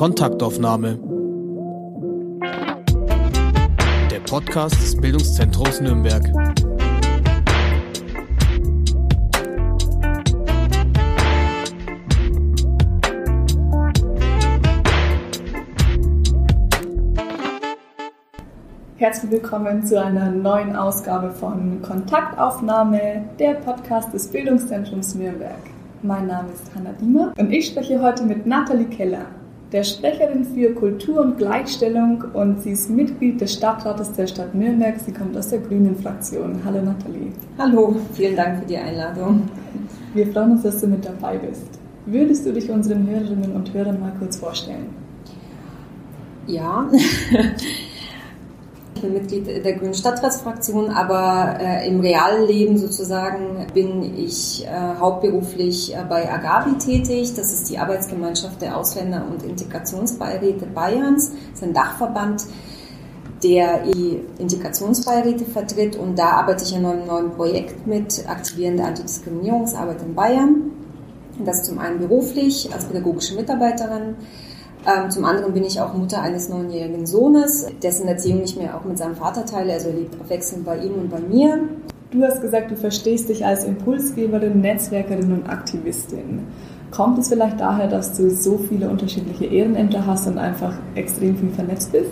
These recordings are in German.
Kontaktaufnahme. Der Podcast des Bildungszentrums Nürnberg. Herzlich willkommen zu einer neuen Ausgabe von Kontaktaufnahme, der Podcast des Bildungszentrums Nürnberg. Mein Name ist Hanna Diemer und ich spreche heute mit Nathalie Keller, der Sprecherin für Kultur und Gleichstellung und sie ist Mitglied des Stadtrates der Stadt Nürnberg. Sie kommt aus der Grünen Fraktion. Hallo Nathalie. Hallo, vielen Dank für die Einladung. Wir freuen uns, dass du mit dabei bist. Würdest du dich unseren Hörerinnen und Hörern mal kurz vorstellen? Ja, Ich bin Mitglied der Grünen Stadtratsfraktion, aber äh, im realen Leben sozusagen bin ich äh, hauptberuflich äh, bei Agavi tätig. Das ist die Arbeitsgemeinschaft der Ausländer- und Integrationsbeiräte Bayerns. Das ist ein Dachverband, der die Integrationsbeiräte vertritt. Und da arbeite ich an einem neuen Projekt mit, aktivierende Antidiskriminierungsarbeit in Bayern. Das zum einen beruflich als pädagogische Mitarbeiterin ähm, zum anderen bin ich auch Mutter eines neunjährigen Sohnes, dessen Erziehung ich mir auch mit seinem Vater teile. Also er lebt abwechselnd bei ihm und bei mir. Du hast gesagt, du verstehst dich als Impulsgeberin, Netzwerkerin und Aktivistin. Kommt es vielleicht daher, dass du so viele unterschiedliche Ehrenämter hast und einfach extrem viel vernetzt bist?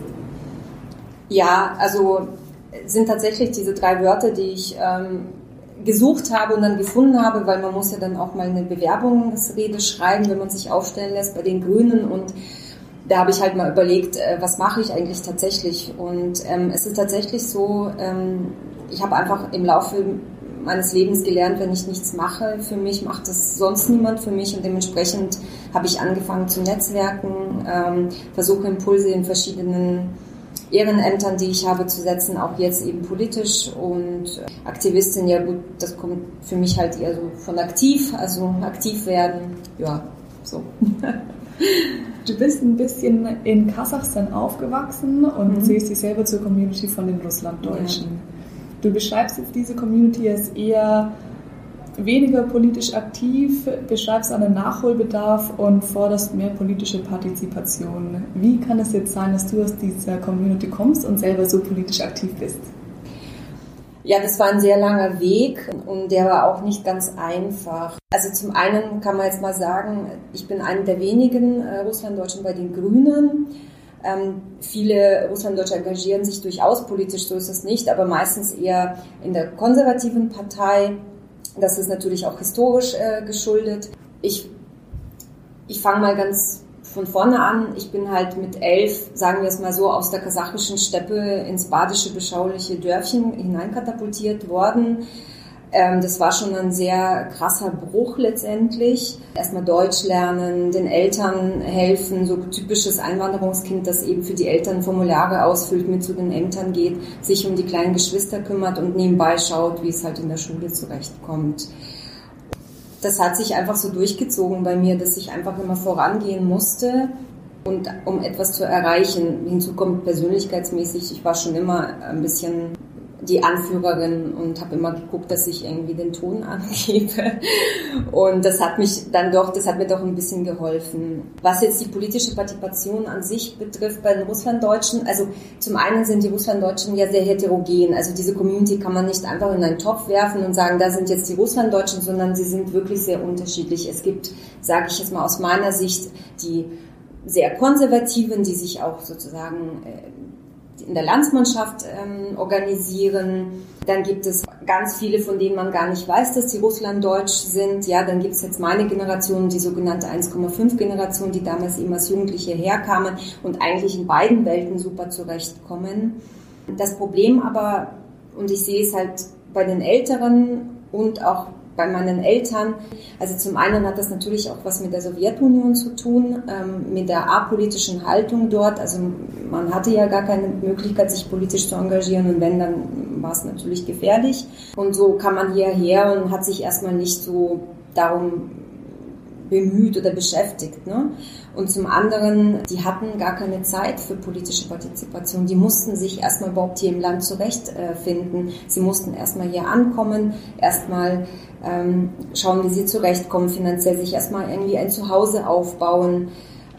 Ja, also sind tatsächlich diese drei Wörter, die ich ähm, gesucht habe und dann gefunden habe, weil man muss ja dann auch mal eine Bewerbungsrede schreiben, wenn man sich aufstellen lässt bei den Grünen. Und da habe ich halt mal überlegt, äh, was mache ich eigentlich tatsächlich? Und ähm, es ist tatsächlich so, ähm, ich habe einfach im Laufe meines Lebens gelernt, wenn ich nichts mache, für mich macht das sonst niemand für mich. Und dementsprechend habe ich angefangen zu netzwerken, ähm, versuche Impulse in verschiedenen Ehrenämtern, die ich habe, zu setzen, auch jetzt eben politisch und Aktivistin, ja gut, das kommt für mich halt eher so von aktiv, also aktiv werden, ja, so. Du bist ein bisschen in Kasachstan aufgewachsen und mhm. siehst dich selber zur Community von den Russlanddeutschen. Ja. Du beschreibst jetzt diese Community als eher weniger politisch aktiv, beschreibst einen Nachholbedarf und forderst mehr politische Partizipation. Wie kann es jetzt sein, dass du aus dieser Community kommst und selber so politisch aktiv bist? Ja, das war ein sehr langer Weg und der war auch nicht ganz einfach. Also zum einen kann man jetzt mal sagen, ich bin eine der wenigen äh, Russlanddeutschen bei den Grünen. Ähm, viele Russlanddeutsche engagieren sich durchaus politisch, so ist es nicht, aber meistens eher in der konservativen Partei das ist natürlich auch historisch äh, geschuldet. Ich, ich fange mal ganz von vorne an. Ich bin halt mit elf, sagen wir es mal so, aus der kasachischen Steppe ins badische beschauliche Dörfchen hineinkatapultiert worden. Ähm, das war schon ein sehr krasser Bruch letztendlich. Erstmal Deutsch lernen, den Eltern helfen, so typisches Einwanderungskind, das eben für die Eltern Formulare ausfüllt, mit zu den Ämtern geht, sich um die kleinen Geschwister kümmert und nebenbei schaut, wie es halt in der Schule zurechtkommt. Das hat sich einfach so durchgezogen bei mir, dass ich einfach immer vorangehen musste und um etwas zu erreichen. Hinzu kommt persönlichkeitsmäßig, ich war schon immer ein bisschen die Anführerin und habe immer geguckt, dass ich irgendwie den Ton angebe. Und das hat mich dann doch, das hat mir doch ein bisschen geholfen. Was jetzt die politische Partizipation an sich betrifft bei den Russlanddeutschen, also zum einen sind die Russlanddeutschen ja sehr heterogen. Also diese Community kann man nicht einfach in einen Topf werfen und sagen, da sind jetzt die Russlanddeutschen, sondern sie sind wirklich sehr unterschiedlich. Es gibt, sage ich jetzt mal aus meiner Sicht, die sehr konservativen, die sich auch sozusagen äh, in der Landsmannschaft ähm, organisieren. Dann gibt es ganz viele, von denen man gar nicht weiß, dass sie Russlanddeutsch sind. Ja, dann gibt es jetzt meine Generation, die sogenannte 1,5 Generation, die damals eben als Jugendliche herkamen und eigentlich in beiden Welten super zurechtkommen. Das Problem aber, und ich sehe es halt bei den Älteren und auch bei meinen Eltern. Also zum einen hat das natürlich auch was mit der Sowjetunion zu tun, ähm, mit der apolitischen Haltung dort. Also man hatte ja gar keine Möglichkeit, sich politisch zu engagieren und wenn, dann war es natürlich gefährlich. Und so kam man hierher und hat sich erstmal nicht so darum bemüht oder beschäftigt. Ne? Und zum anderen, die hatten gar keine Zeit für politische Partizipation. Die mussten sich erstmal überhaupt hier im Land zurechtfinden. Sie mussten erstmal hier ankommen, erstmal ähm, schauen, wie sie zurechtkommen, finanziell sich erstmal irgendwie ein Zuhause aufbauen.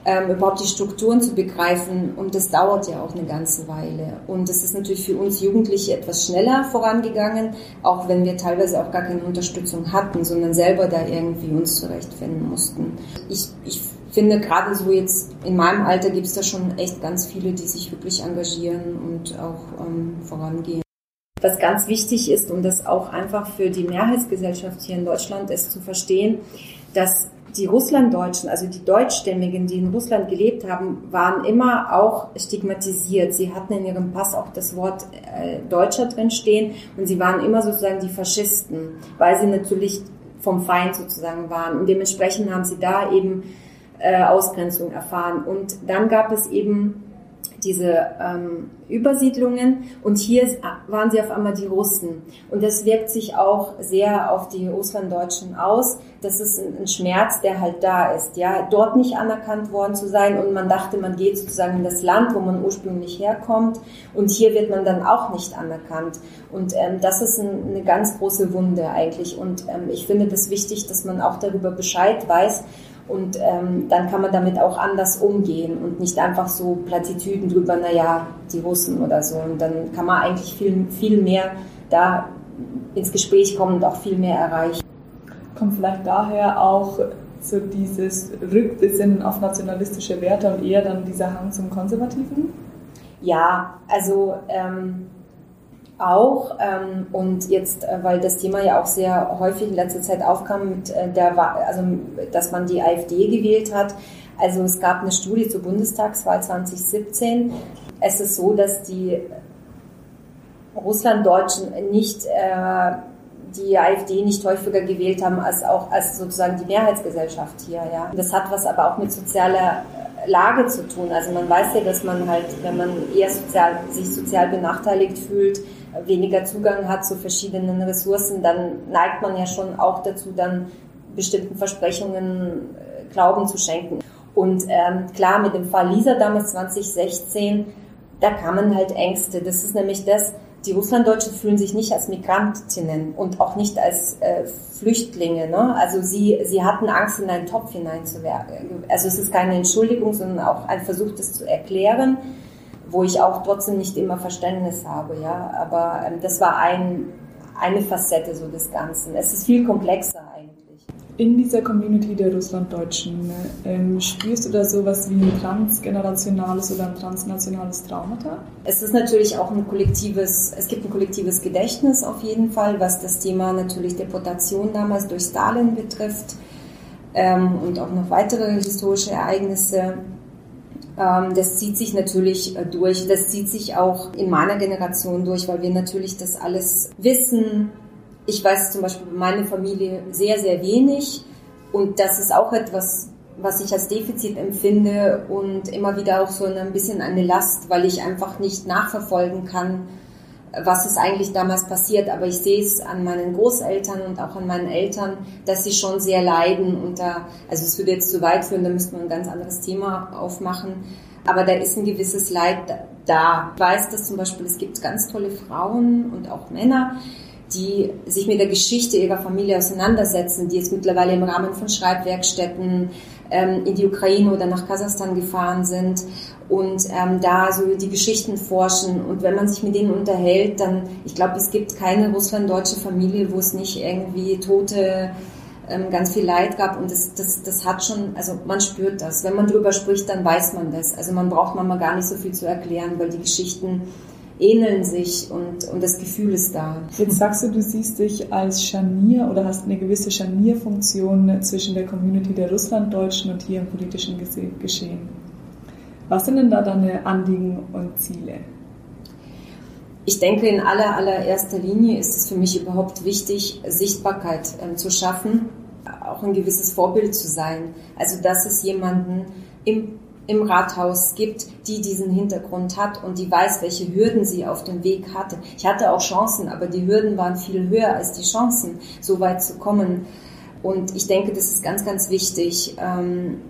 ähm, überhaupt die Strukturen zu begreifen. Und das dauert ja auch eine ganze Weile. Und es ist natürlich für uns Jugendliche etwas schneller vorangegangen, auch wenn wir teilweise auch gar keine Unterstützung hatten, sondern selber da irgendwie uns zurechtfinden mussten. Ich, ich finde, gerade so jetzt in meinem Alter gibt es da schon echt ganz viele, die sich wirklich engagieren und auch ähm, vorangehen. Was ganz wichtig ist und das auch einfach für die Mehrheitsgesellschaft hier in Deutschland ist zu verstehen, dass die Russlanddeutschen, also die Deutschstämmigen, die in Russland gelebt haben, waren immer auch stigmatisiert. Sie hatten in ihrem Pass auch das Wort äh, Deutscher drin stehen und sie waren immer sozusagen die Faschisten, weil sie natürlich vom Feind sozusagen waren. Und dementsprechend haben sie da eben äh, Ausgrenzung erfahren. Und dann gab es eben diese ähm, Übersiedlungen und hier waren sie auf einmal die Russen. Und das wirkt sich auch sehr auf die Russlanddeutschen aus. Das ist ein, ein, Schmerz, der halt da ist. Ja, dort nicht anerkannt worden zu sein und man dachte, man geht sozusagen in das Land, wo man ursprünglich herkommt und hier wird man dann auch nicht anerkannt. Und ähm, das ist ein, eine ganz große Wunde eigentlich. Und ähm, ich finde das wichtig, dass man auch darüber Bescheid weiß und ähm, dann kann man damit auch anders umgehen und nicht einfach so Plattitüden drüber, naja, die Russen oder so. Und dann kann man eigentlich viel, viel mehr da ins Gespräch kommen und auch viel mehr erreichen. Kommt vielleicht daher auch so dieses Rückbesinnen auf nationalistische Werte und eher dann dieser Hang zum Konservativen? Ja, also ähm, auch. Ähm, und jetzt, äh, weil das Thema ja auch sehr häufig in letzter Zeit aufkam, mit äh, der, also, dass man die AfD gewählt hat. Also es gab eine Studie zur Bundestagswahl 2017. Es ist so, dass die Russlanddeutschen nicht äh, die AfD nicht häufiger gewählt haben als auch als sozusagen die Mehrheitsgesellschaft hier. Ja, das hat was aber auch mit sozialer Lage zu tun. Also man weiß ja, dass man halt, wenn man eher sozial, sich sozial benachteiligt fühlt, weniger Zugang hat zu verschiedenen Ressourcen, dann neigt man ja schon auch dazu, dann bestimmten Versprechungen äh, Glauben zu schenken. Und ähm, klar, mit dem Fall Lisa damals 2016, da kamen halt Ängste. Das ist nämlich das, die Russlanddeutschen fühlen sich nicht als Migrantinnen und auch nicht als äh, Flüchtlinge. Ne? Also sie, sie hatten Angst, in einen Topf hineinzuwerfen. Also es ist keine Entschuldigung, sondern auch ein Versuch, das zu erklären wo ich auch trotzdem nicht immer Verständnis habe, ja. Aber ähm, das war ein, eine Facette so des Ganzen. Es ist viel komplexer eigentlich. In dieser Community der Russlanddeutschen ähm, spürst du da sowas wie ein transgenerationales oder ein transnationales Traumata? Es ist natürlich auch ein kollektives, es gibt ein kollektives Gedächtnis auf jeden Fall, was das Thema natürlich Deportation damals durch Stalin betrifft ähm, und auch noch weitere historische Ereignisse. Ähm, das zieht sich natürlich äh, durch. Das zieht sich auch in meiner Generation durch, weil wir natürlich das alles wissen. Ich weiß zum Beispiel meine Familie sehr, sehr wenig. Und das ist auch etwas, was ich als Defizit empfinde und immer wieder auch so ein bisschen eine Last, weil ich einfach nicht nachverfolgen kann, was ist eigentlich damals passiert. Aber ich sehe es an meinen Großeltern und auch an meinen Eltern, dass sie schon sehr leiden unter, also es würde jetzt zu weit führen, da müsste man ein ganz anderes Thema aufmachen. Aber da ist ein gewisses Leid da. Ich weiß, dass zum Beispiel es gibt ganz tolle Frauen und auch Männer, die sich mit der Geschichte ihrer Familie auseinandersetzen, die jetzt mittlerweile im Rahmen von Schreibwerkstätten ähm, in die Ukraine oder nach Kasachstan gefahren sind und ähm, da so die Geschichten forschen. Und wenn man sich mit denen unterhält, dann, ich glaube, es gibt keine russlanddeutsche Familie, wo es nicht irgendwie tote ähm, ganz viel Leid gab und das, das, das hat schon, also man spürt das. Wenn man drüber spricht, dann weiß man das. Also man braucht manchmal gar nicht so viel zu erklären, weil die Geschichten ähneln sich und, und das Gefühl ist da. Jetzt sagst du, du siehst dich als Scharnier oder hast eine gewisse Scharnierfunktion zwischen der Community der Russlanddeutschen und hier im politischen Geschehen. Was sind denn da deine Anliegen und Ziele? Ich denke, in aller, allererster Linie ist es für mich überhaupt wichtig, Sichtbarkeit äh, zu schaffen, auch ein gewisses Vorbild zu sein. Also, dass es jemanden im im Rathaus gibt, die diesen Hintergrund hat und die weiß, welche Hürden sie auf dem Weg hatte. Ich hatte auch Chancen, aber die Hürden waren viel höher als die Chancen, so weit zu kommen. Und ich denke, das ist ganz, ganz wichtig. Ähm,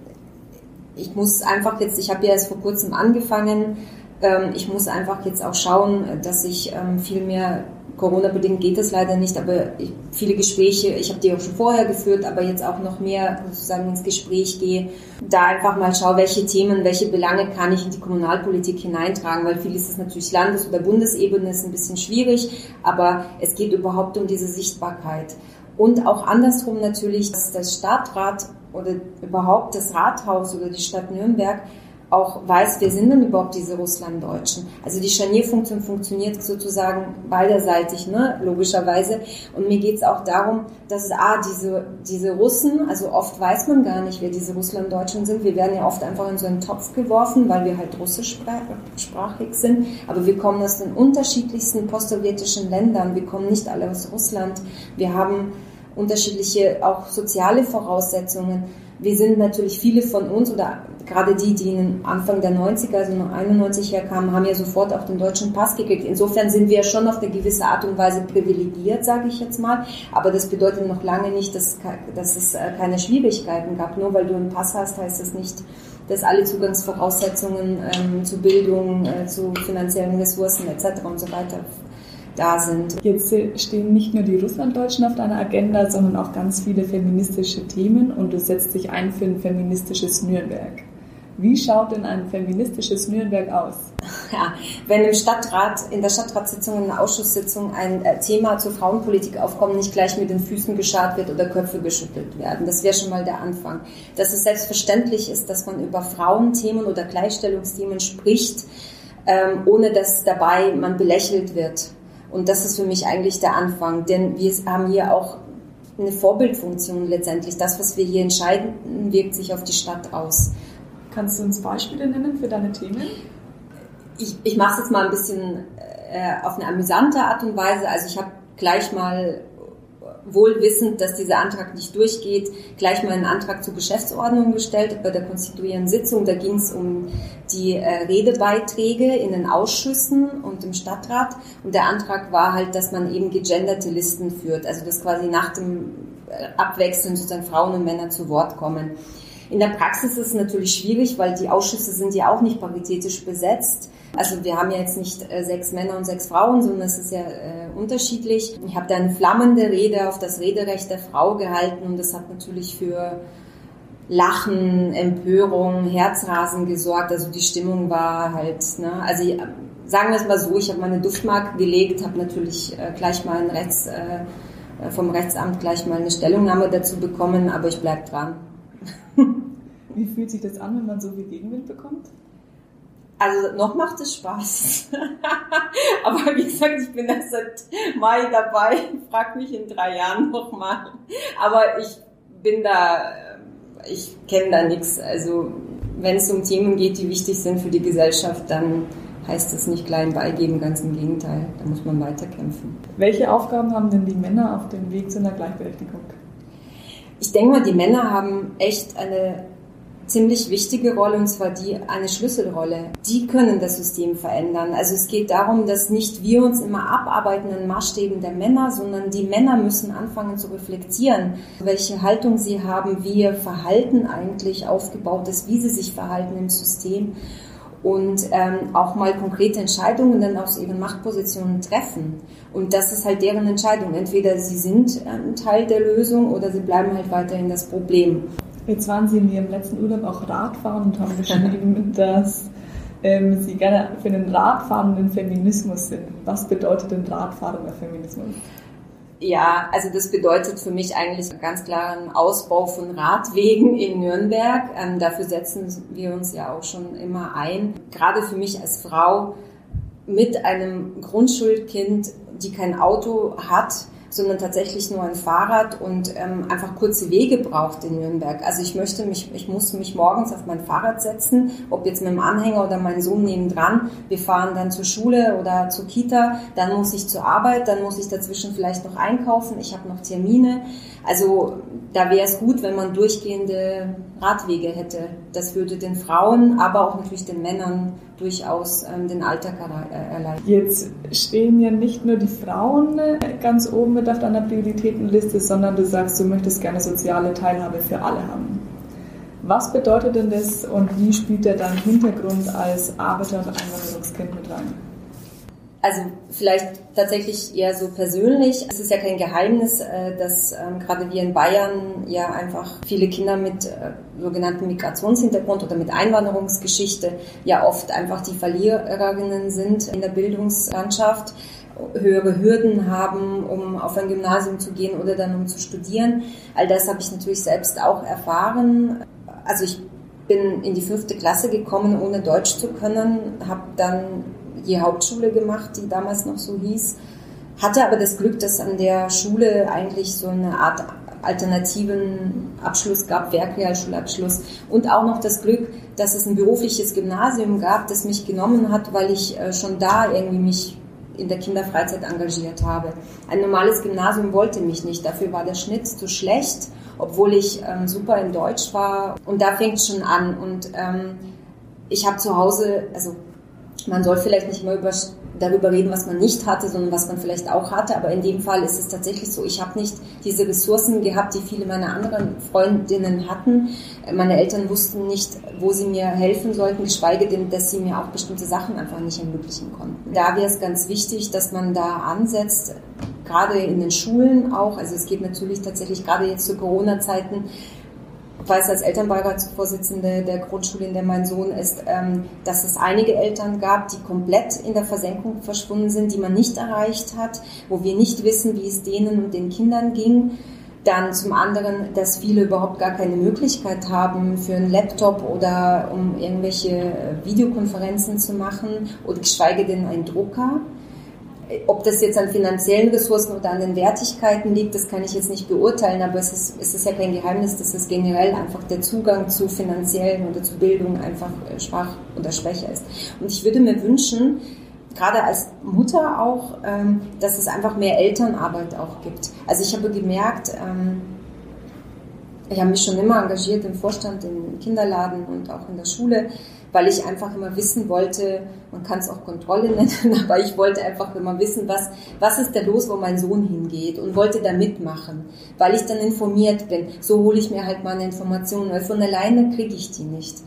ich muss einfach jetzt, ich habe ja erst vor kurzem angefangen, ähm, ich muss einfach jetzt auch schauen, dass ich ähm, viel mehr Corona-bedingt geht das leider nicht, aber ich, viele Gespräche, ich habe die auch schon vorher geführt, aber jetzt auch noch mehr sozusagen ins Gespräch gehe, da einfach mal schaue, welche Themen, welche Belange kann ich in die Kommunalpolitik hineintragen, weil vieles ist natürlich Landes- oder Bundesebene, ist ein bisschen schwierig, aber es geht überhaupt um diese Sichtbarkeit. Und auch andersrum natürlich, dass das Stadtrat oder überhaupt das Rathaus oder die Stadt Nürnberg auch weiß, wer sind denn überhaupt diese Russlanddeutschen. Also die Scharnierfunktion funktioniert sozusagen beiderseitig, ne, logischerweise. Und mir geht es auch darum, dass es, ah, diese, diese Russen, also oft weiß man gar nicht, wer diese Russlanddeutschen sind. Wir werden ja oft einfach in so einen Topf geworfen, weil wir halt russischsprachig sind. Aber wir kommen aus den unterschiedlichsten postsowjetischen Ländern. Wir kommen nicht alle aus Russland. Wir haben unterschiedliche auch soziale Voraussetzungen wir sind natürlich viele von uns oder gerade die, die Anfang der 90er, also 91 herkamen, haben ja sofort auch den deutschen Pass gekriegt. Insofern sind wir schon auf eine gewisse Art und Weise privilegiert, sage ich jetzt mal. Aber das bedeutet noch lange nicht, dass, dass es äh, keine Schwierigkeiten gab. Nur weil du einen Pass hast, heißt das nicht, dass alle Zugangsvoraussetzungen ähm, zu Bildung, äh, zu finanziellen Ressourcen etc. und so weiter da sind. Jetzt stehen nicht nur die Russlanddeutschen auf deiner Agenda, sondern auch ganz viele feministische Themen und du setzt dich ein für ein feministisches Nürnberg. Wie schaut denn ein feministisches Nürnberg aus? Ja, wenn im Stadtrat, in der Stadtratssitzung, in der Ausschusssitzung ein äh, Thema zur Frauenpolitik aufkommt, nicht gleich mit den Füßen geschart wird oder Köpfe geschüttelt werden. Das wäre schon mal der Anfang. Dass es selbstverständlich ist, dass man über Frauenthemen oder Gleichstellungsthemen spricht, ähm, ohne dass dabei man belächelt wird. Und das ist für mich eigentlich der Anfang, denn wir haben hier auch eine Vorbildfunktion letztendlich. Das, was wir hier entscheiden, wirkt sich auf die Stadt aus. Kannst du uns Beispiele nennen für deine Themen? Ich, ich mache es jetzt mal ein bisschen äh, auf eine amüsante Art und Weise. Also ich habe gleich mal wohl wissend, dass dieser Antrag nicht durchgeht, gleich mal einen Antrag zur Geschäftsordnung gestellt bei der konstituierenden Sitzung. Da ging es um die äh, Redebeiträge in den Ausschüssen und im Stadtrat. Und der Antrag war halt, dass man eben gegenderte Listen führt, also dass quasi nach dem äh, Abwechseln sozusagen Frauen und Männer zu Wort kommen. In der Praxis ist es natürlich schwierig, weil die Ausschüsse sind ja auch nicht paritätisch besetzt. Also wir haben ja jetzt nicht äh, sechs Männer und sechs Frauen, sondern es ist ja äh, unterschiedlich. Ich habe da eine flammende Rede auf das Rederecht der Frau gehalten und das hat natürlich für Lachen, Empörung, Herzrasen gesorgt. Also die Stimmung war halt, ne, also ich, sagen wir es mal so, ich habe meine Duftmarke gelegt, habe natürlich äh, gleich mal ein Rechts, äh, vom Rechtsamt gleich mal eine Stellungnahme dazu bekommen, aber ich bleibe dran. Wie fühlt sich das an, wenn man so viel Gegenwind bekommt? Also noch macht es Spaß. Aber wie gesagt, ich bin erst seit Mai dabei. Frag mich in drei Jahren nochmal. Aber ich bin da, ich kenne da nichts. Also wenn es um Themen geht, die wichtig sind für die Gesellschaft, dann heißt das nicht klein beigeben, ganz im Gegenteil. Da muss man weiterkämpfen. Welche Aufgaben haben denn die Männer auf dem Weg zu einer Gleichberechtigung? Ich denke mal, die Männer haben echt eine ziemlich wichtige Rolle und zwar die eine Schlüsselrolle. Die können das System verändern. Also es geht darum, dass nicht wir uns immer abarbeiten in Maßstäben der Männer, sondern die Männer müssen anfangen zu reflektieren, welche Haltung sie haben, wie ihr Verhalten eigentlich aufgebaut ist, wie sie sich verhalten im System und ähm, auch mal konkrete Entscheidungen dann aus ihren Machtpositionen treffen. Und das ist halt deren Entscheidung. Entweder sie sind ein Teil der Lösung oder sie bleiben halt weiterhin das Problem. Jetzt waren Sie in Ihrem letzten Urlaub auch Radfahren und haben geschrieben, dass ähm, Sie gerne für den radfahrenden Feminismus sind. Was bedeutet denn radfahrender Feminismus? Ja, also das bedeutet für mich eigentlich ganz klar einen Ausbau von Radwegen in Nürnberg. Ähm, dafür setzen wir uns ja auch schon immer ein. Gerade für mich als Frau mit einem Grundschulkind, die kein Auto hat, sondern tatsächlich nur ein Fahrrad und ähm, einfach kurze Wege braucht in Nürnberg. Also ich möchte mich, ich muss mich morgens auf mein Fahrrad setzen, ob jetzt mit dem Anhänger oder mein Sohn nebendran. Wir fahren dann zur Schule oder zur Kita, dann muss ich zur Arbeit, dann muss ich dazwischen vielleicht noch einkaufen, ich habe noch Termine. Also da wäre es gut, wenn man durchgehende Radwege hätte. Das würde den Frauen, aber auch natürlich den Männern durchaus ähm, den Alltag äh, erleichtern. Jetzt stehen ja nicht nur die Frauen äh, ganz oben mit auf deiner Prioritätenliste, sondern du sagst, du möchtest gerne soziale Teilhabe für alle haben. Was bedeutet denn das und wie spielt der dein Hintergrund als Arbeiter- und Einwanderungskind mit rein? Also vielleicht tatsächlich eher so persönlich. Es ist ja kein Geheimnis, äh, dass ähm, gerade wir in Bayern ja einfach viele Kinder mit äh, sogenannten Migrationshintergrund oder mit Einwanderungsgeschichte ja oft einfach die Verliererinnen sind in der Bildungslandschaft höhere Hürden haben, um auf ein Gymnasium zu gehen oder dann um zu studieren. All das habe ich natürlich selbst auch erfahren. Also ich bin in die fünfte Klasse gekommen, ohne Deutsch zu können, habe dann die Hauptschule gemacht, die damals noch so hieß, hatte aber das Glück, dass an der Schule eigentlich so eine Art alternativen Abschluss gab, Werkrealschulabschluss. Und auch noch das Glück, dass es ein berufliches Gymnasium gab, das mich genommen hat, weil ich äh, schon da irgendwie mich in der Kinderfreizeit engagiert habe. Ein normales Gymnasium wollte mich nicht, dafür war der Schnitt zu schlecht, obwohl ich ähm, super in Deutsch war. Und da fängt es schon an. Und ähm, ich habe zu Hause, also man soll vielleicht nicht immer über, darüber reden, was man nicht hatte, sondern was man vielleicht auch hatte. Aber in dem Fall ist es tatsächlich so, ich habe nicht diese Ressourcen gehabt, die viele meiner anderen Freundinnen hatten. Meine Eltern wussten nicht, wo sie mir helfen sollten, geschweige denn, dass sie mir auch bestimmte Sachen einfach nicht ermöglichen konnten. Da wäre es ganz wichtig, dass man da ansetzt, gerade in den Schulen auch. Also es geht natürlich tatsächlich gerade jetzt zu Corona-Zeiten weiß als Elternbeiratsvorsitzende der Grundschule, in der mein Sohn ist, ähm, dass es einige Eltern gab, die komplett in der Versenkung verschwunden sind, die man nicht erreicht hat, wo wir nicht wissen, wie es denen und den Kindern ging. Dann zum anderen, dass viele überhaupt gar keine Möglichkeit haben für einen Laptop oder um irgendwelche Videokonferenzen zu machen oder geschweige denn einen Drucker. Ob das jetzt an finanziellen Ressourcen oder an den Wertigkeiten liegt, das kann ich jetzt nicht beurteilen, aber es ist, es ist ja kein Geheimnis, dass es generell einfach der Zugang zu finanziellen oder zu Bildung einfach äh, schwach oder schwächer ist. Und ich würde mir wünschen, gerade als Mutter auch, ähm, dass es einfach mehr Elternarbeit auch gibt. Also ich habe gemerkt, ähm, ich habe mich schon immer engagiert im Vorstand, im Kinderladen und auch in der Schule weil ich einfach immer wissen wollte, man kann es auch Kontrolle nennen, aber ich wollte einfach immer wissen, was, was ist da los, wo mein Sohn hingeht und wollte da mitmachen, weil ich dann informiert bin. So hole ich mir halt meine Informationen, weil von alleine kriege ich die nicht.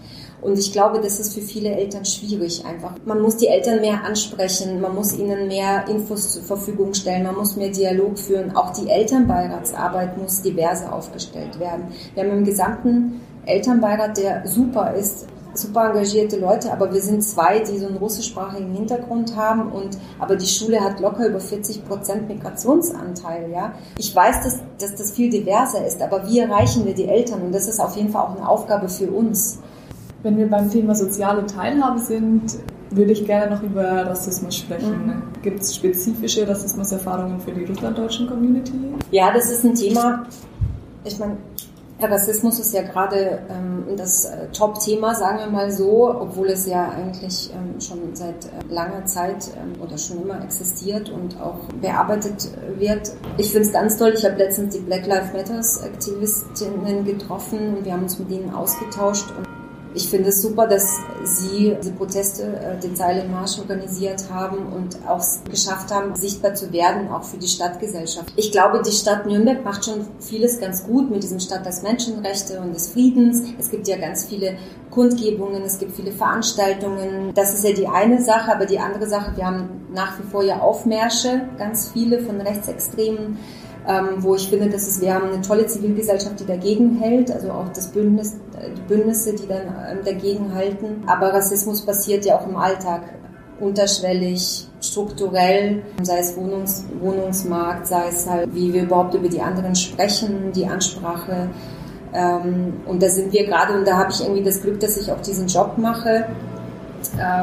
Und ich glaube, das ist für viele Eltern schwierig einfach. Man muss die Eltern mehr ansprechen, man muss ihnen mehr Infos zur Verfügung stellen, man muss mehr Dialog führen. Auch die Elternbeiratsarbeit muss diverser aufgestellt werden. Wir haben im gesamten Elternbeirat, der super ist, super engagierte Leute, aber wir sind zwei, die so einen russischsprachigen Hintergrund haben und aber die Schule hat locker über 40 Prozent Migrationsanteil, ja. Ich weiß, dass, dass das viel diverser ist, aber wie erreichen wir die Eltern? Und das ist auf jeden Fall auch eine Aufgabe für uns. Wenn wir beim Thema soziale Teilhabe sind, würde ich gerne noch über Rassismus sprechen. Mhm. Gibt es spezifische Rassismuserfahrungen für die russlanddeutschen Community? Ja, das ist ein Thema. Ich meine, Rassismus ist ja gerade ähm, das äh, Top-Thema, sagen wir mal so, obwohl es ja eigentlich ähm, schon seit äh, langer Zeit ähm, oder schon immer existiert und auch bearbeitet wird. Ich finde es ganz toll. Ich habe letztens die Black Lives Matters Aktivistinnen getroffen und wir haben uns mit ihnen ausgetauscht. Und ich finde es super, dass Sie diese Proteste, äh, den Silent Marsch organisiert haben und auch geschafft haben, sichtbar zu werden, auch für die Stadtgesellschaft. Ich glaube, die Stadt Nürnberg macht schon vieles ganz gut mit diesem Stadt des Menschenrechte und des Friedens. Es gibt ja ganz viele Kundgebungen, es gibt viele Veranstaltungen. Das ist ja die eine Sache, aber die andere Sache, wir haben nach wie vor ja Aufmärsche, ganz viele von Rechtsextremen ähm, wo ich finde, dass es, wir haben eine tolle Zivilgesellschaft, die dagegen hält, also auch das Bündnis, die Bündnisse, die dann ähm, dagegen halten. Aber Rassismus passiert ja auch im Alltag unterschwellig, strukturell, sei es Wohnungs Wohnungsmarkt, sei es halt, wie wir überhaupt über die anderen sprechen, die Ansprache. Ähm, und da sind wir gerade, und da habe ich irgendwie das Glück, dass ich auch diesen Job mache, äh,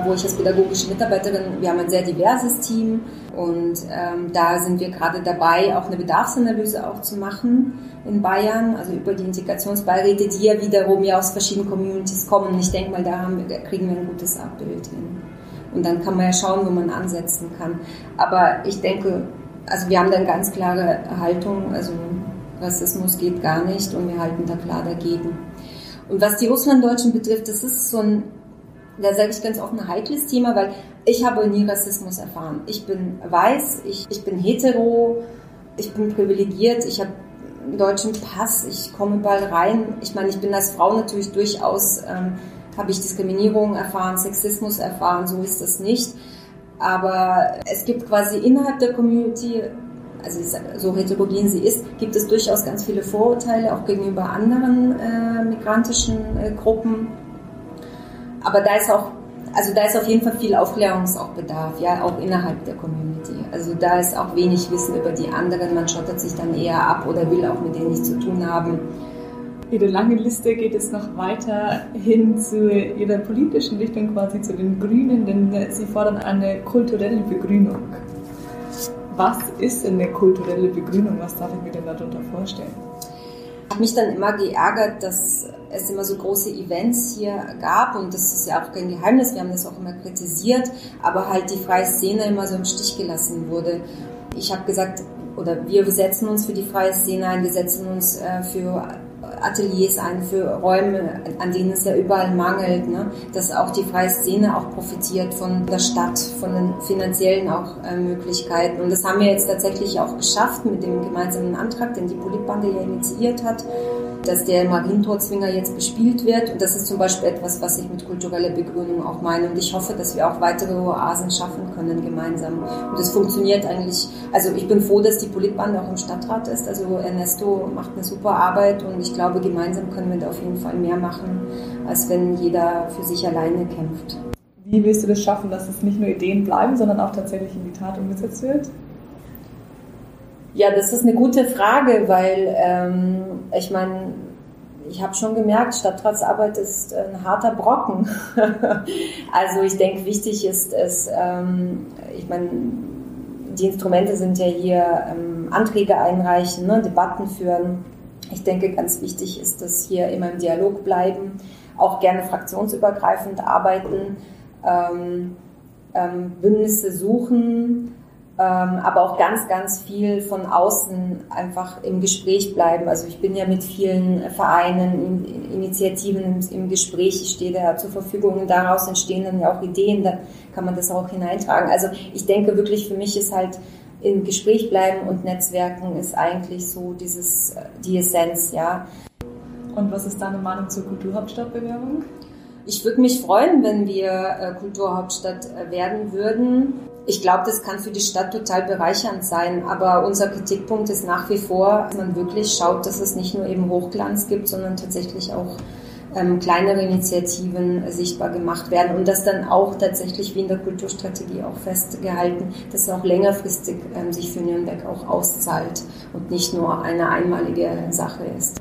wo ich als pädagogische Mitarbeiterin, wir haben ein sehr diverses Team und ähm, da sind wir gerade dabei, auch eine Bedarfsanalyse auch zu machen in Bayern, also über die Integrationsbeiräte, die ja wiederum ja aus verschiedenen Communities kommen. Und ich denke mal, da, wir, da kriegen wir ein gutes Abbild hin. Und dann kann man ja schauen, wo man ansetzen kann. Aber ich denke, also wir haben da eine ganz klare Haltung, also Rassismus geht gar nicht und wir halten da klar dagegen. Und was die Russlanddeutschen betrifft, das ist so ein da sage ich ganz offen, ein heikles Thema, weil ich habe nie Rassismus erfahren. Ich bin weiß, ich, ich bin hetero, ich bin privilegiert, ich habe einen deutschen Pass, ich komme bald rein. Ich meine, ich bin als Frau natürlich durchaus, ähm, habe ich Diskriminierung erfahren, Sexismus erfahren, so ist das nicht. Aber es gibt quasi innerhalb der Community also so heterogen sie ist, gibt es durchaus ganz viele Vorurteile auch gegenüber anderen äh, migrantischen äh, Gruppen. Aber da ist auch, also da ist auf jeden Fall viel Aufklärungsbedarf, ja, auch innerhalb der Community. Also da ist auch wenig Wissen über die anderen, man schottet sich dann eher ab oder will auch mit denen nichts zu tun haben. Ihre lange Liste geht es noch weiter hin zu Ihrer politischen Richtung, quasi zu den Grünen, denn Sie fordern eine kulturelle Begrünung. Was ist eine kulturelle Begrünung? Was darf ich mir denn darunter vorstellen? Mich dann immer geärgert, dass es immer so große Events hier gab und das ist ja auch kein Geheimnis, wir haben das auch immer kritisiert, aber halt die freie Szene immer so im Stich gelassen wurde. Ich habe gesagt, oder wir setzen uns für die freie Szene ein, wir setzen uns äh, für Ateliers ein, für Räume, an denen es ja überall mangelt, ne? dass auch die freie Szene auch profitiert von der Stadt, von den finanziellen auch äh, Möglichkeiten. Und das haben wir jetzt tatsächlich auch geschafft mit dem gemeinsamen Antrag, den die Politbande ja initiiert hat dass der Marientorzwinger jetzt bespielt wird. Und das ist zum Beispiel etwas, was ich mit kultureller Begrünung auch meine. Und ich hoffe, dass wir auch weitere Oasen schaffen können gemeinsam. Und das funktioniert eigentlich. Also ich bin froh, dass die Politbande auch im Stadtrat ist. Also Ernesto macht eine super Arbeit und ich glaube, gemeinsam können wir da auf jeden Fall mehr machen, als wenn jeder für sich alleine kämpft. Wie willst du das schaffen, dass es nicht nur Ideen bleiben, sondern auch tatsächlich in die Tat umgesetzt wird? Ja, das ist eine gute Frage, weil ähm, ich meine, ich habe schon gemerkt, Stadtratsarbeit ist ein harter Brocken. also ich denke, wichtig ist es, ähm, ich meine, die Instrumente sind ja hier ähm, Anträge einreichen, ne, Debatten führen. Ich denke, ganz wichtig ist, dass hier immer im Dialog bleiben, auch gerne fraktionsübergreifend arbeiten, ähm, ähm Bündnisse suchen, ähm, aber auch ganz, ganz viel von außen einfach im Gespräch bleiben. Also ich bin ja mit vielen Vereinen, Initiativen im, Gespräch, ich stehe da zur Verfügung und daraus entstehen dann ja auch Ideen, da kann man das auch hineintragen. Also ich denke wirklich, für mich ist halt im Gespräch bleiben und Netzwerken ist eigentlich so dieses, die Essenz, ja. Und was ist deine Meinung zur Kulturhauptstadtbewerbung? Ich würde mich freuen, wenn wir äh, Kulturhauptstadt äh, werden würden ich glaube, das kann für die Stadt total bereichernd sein. Aber unser Kritikpunkt ist nach wie vor, dass man wirklich schaut, dass es nicht nur eben Hochglanz gibt, sondern tatsächlich auch ähm, kleinere Initiativen sichtbar gemacht werden und das dann auch tatsächlich wie in der Kulturstrategie auch festgehalten, dass es auch längerfristig ähm, sich für Nürnberg auch auszahlt und nicht nur eine einmalige Sache ist.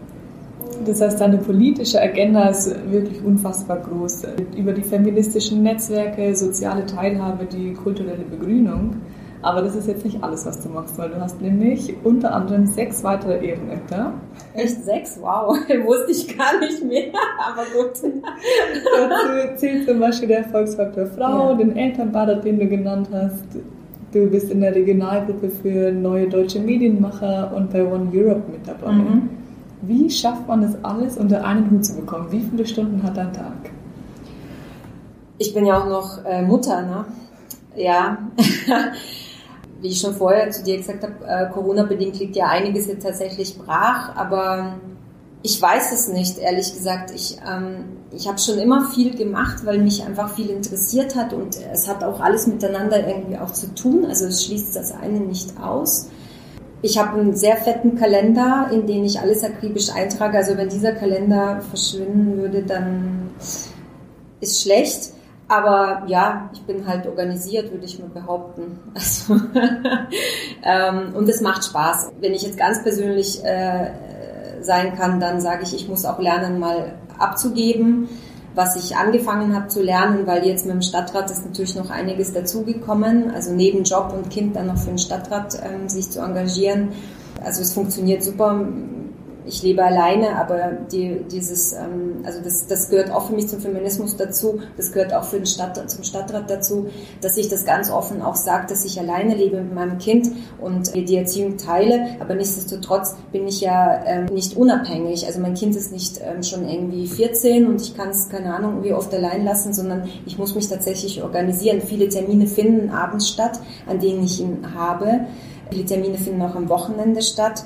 Das heißt, deine politische Agenda ist wirklich unfassbar groß. Über die feministischen Netzwerke, soziale Teilhabe, die kulturelle Begrünung. Aber das ist jetzt nicht alles, was du machst, weil du hast nämlich unter anderem sechs weitere Ehrenämter. Echt sechs? Wow, wusste ich gar nicht mehr, aber gut. Dazu zählt zum Beispiel der Erfolgsfaktor Frau, ja. den Elternbad, den du genannt hast. Du bist in der Regionalgruppe für neue deutsche Medienmacher und bei One Europe mit dabei. Mhm. Wie schafft man das alles unter einen Hut zu bekommen? Wie viele Stunden hat dein Tag? Ich bin ja auch noch äh, Mutter, ne? Ja. Wie ich schon vorher zu dir gesagt habe, äh, Corona-bedingt liegt ja einiges jetzt tatsächlich brach, aber ich weiß es nicht, ehrlich gesagt. Ich, ähm, ich habe schon immer viel gemacht, weil mich einfach viel interessiert hat und es hat auch alles miteinander irgendwie auch zu tun. Also es schließt das eine nicht aus. Ich habe einen sehr fetten Kalender, in den ich alles akribisch eintrage. Also wenn dieser Kalender verschwinden würde, dann ist schlecht. Aber ja, ich bin halt organisiert, würde ich mal behaupten. Also, ähm, und es macht Spaß. Wenn ich jetzt ganz persönlich äh, sein kann, dann sage ich, ich muss auch lernen, mal abzugeben was ich angefangen habe zu lernen, weil jetzt mit dem Stadtrat ist natürlich noch einiges dazugekommen, also neben Job und Kind dann noch für den Stadtrat ähm, sich zu engagieren. Also es funktioniert super ich lebe alleine, aber die, dieses, ähm, also das, das gehört auch für mich zum Feminismus dazu, das gehört auch für den Stadt, zum Stadtrat dazu, dass ich das ganz offen auch sage, dass ich alleine lebe mit meinem Kind und die Erziehung teile, aber nichtsdestotrotz bin ich ja ähm, nicht unabhängig. Also mein Kind ist nicht ähm, schon irgendwie 14 und ich kann es, keine Ahnung, wie oft allein lassen, sondern ich muss mich tatsächlich organisieren. Viele Termine finden abends statt, an denen ich ihn habe. Viele Termine finden auch am Wochenende statt.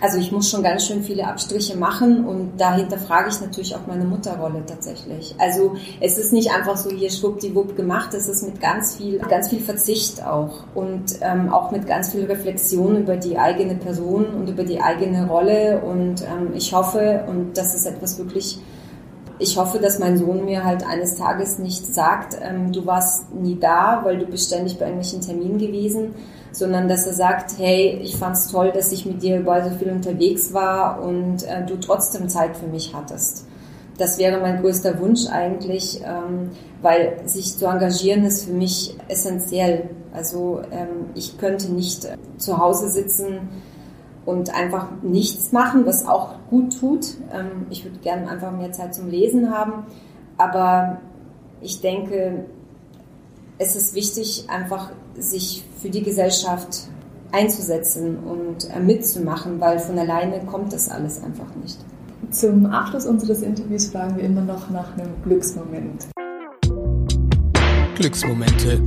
Also ich muss schon ganz schön viele Abstriche machen und dahinter frage ich natürlich auch meine Mutterrolle tatsächlich. Also es ist nicht einfach so hier schwuppdiwupp gemacht, es ist mit ganz viel, ganz viel Verzicht auch und ähm, auch mit ganz viel Reflexion über die eigene Person und über die eigene Rolle und ähm, ich hoffe und das ist etwas wirklich ich hoffe, dass mein Sohn mir halt eines Tages nicht sagt, ähm, du warst nie da, weil du bist ständig bei irgendwelchen Terminen gewesen, sondern dass er sagt, hey, ich fand's toll, dass ich mit dir überall so viel unterwegs war und äh, du trotzdem Zeit für mich hattest. Das wäre mein größter Wunsch eigentlich, ähm, weil sich zu engagieren ist für mich essentiell. Also ähm, ich könnte nicht zu Hause sitzen und einfach nichts machen, was auch gut tut. Ähm, ich würde gerne einfach mehr Zeit zum Lesen haben, aber ich denke, es ist wichtig, einfach sich für die Gesellschaft einzusetzen und äh, mitzumachen, weil von alleine kommt das alles einfach nicht. Zum Abschluss unseres Interviews fragen wir immer noch nach einem Glücksmoment. Glücksmomente.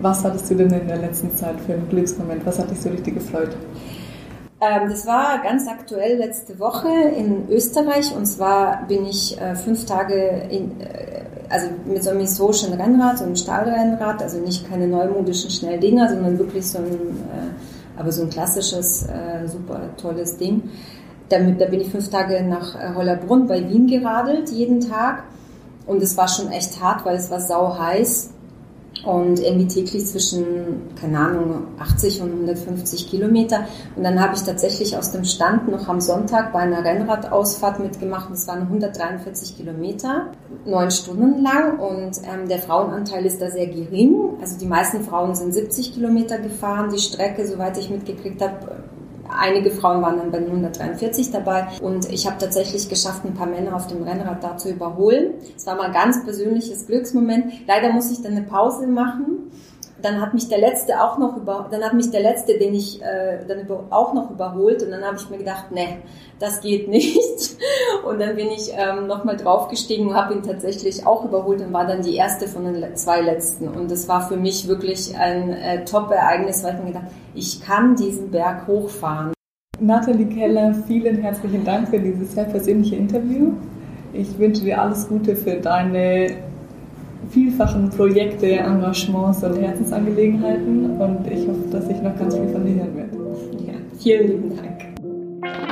Was hattest du denn in der letzten Zeit für einen Glücksmoment? Was hat dich so richtig gefreut? Ähm, das war ganz aktuell letzte Woche in Österreich und zwar bin ich äh, fünf Tage in, äh, also mit so einem historischen Rennrad, so einem Stahlrennrad, also nicht keine neumodischen Schnelldinger, sondern wirklich so ein, äh, aber so ein klassisches, äh, super tolles Ding. Damit, da bin ich fünf Tage nach äh, Hollerbrunn bei Wien geradelt, jeden Tag. Und es war schon echt hart, weil es war sau heiß und irgendwie täglich zwischen, keine Ahnung, 80 und 150 Kilometer. Und dann habe ich tatsächlich aus dem Stand noch am Sonntag bei einer Rennradausfahrt mitgemacht. Das waren 143 Kilometer, neun Stunden lang. Und ähm, der Frauenanteil ist da sehr gering. Also die meisten Frauen sind 70 Kilometer gefahren. Die Strecke, soweit ich mitgekriegt habe, Einige Frauen waren dann bei 143 dabei und ich habe tatsächlich geschafft, ein paar Männer auf dem Rennrad da zu überholen. Es war mal ein ganz persönliches Glücksmoment. Leider muss ich dann eine Pause machen. Dann hat mich der letzte auch noch über, dann hat mich der letzte, den ich äh, dann über, auch noch überholt und dann habe ich mir gedacht, ne, das geht nicht. Und dann bin ich ähm, nochmal draufgestiegen und habe ihn tatsächlich auch überholt und war dann die erste von den zwei letzten. Und das war für mich wirklich ein äh, Top-Ereignis, weil ich mir gedacht, ich kann diesen Berg hochfahren. Nathalie Keller, vielen herzlichen Dank für dieses sehr persönliche Interview. Ich wünsche dir alles Gute für deine vielfachen Projekte, Engagements und Herzensangelegenheiten und ich hoffe, dass ich noch ganz viel von dir hören werde. Ja, vielen lieben Dank.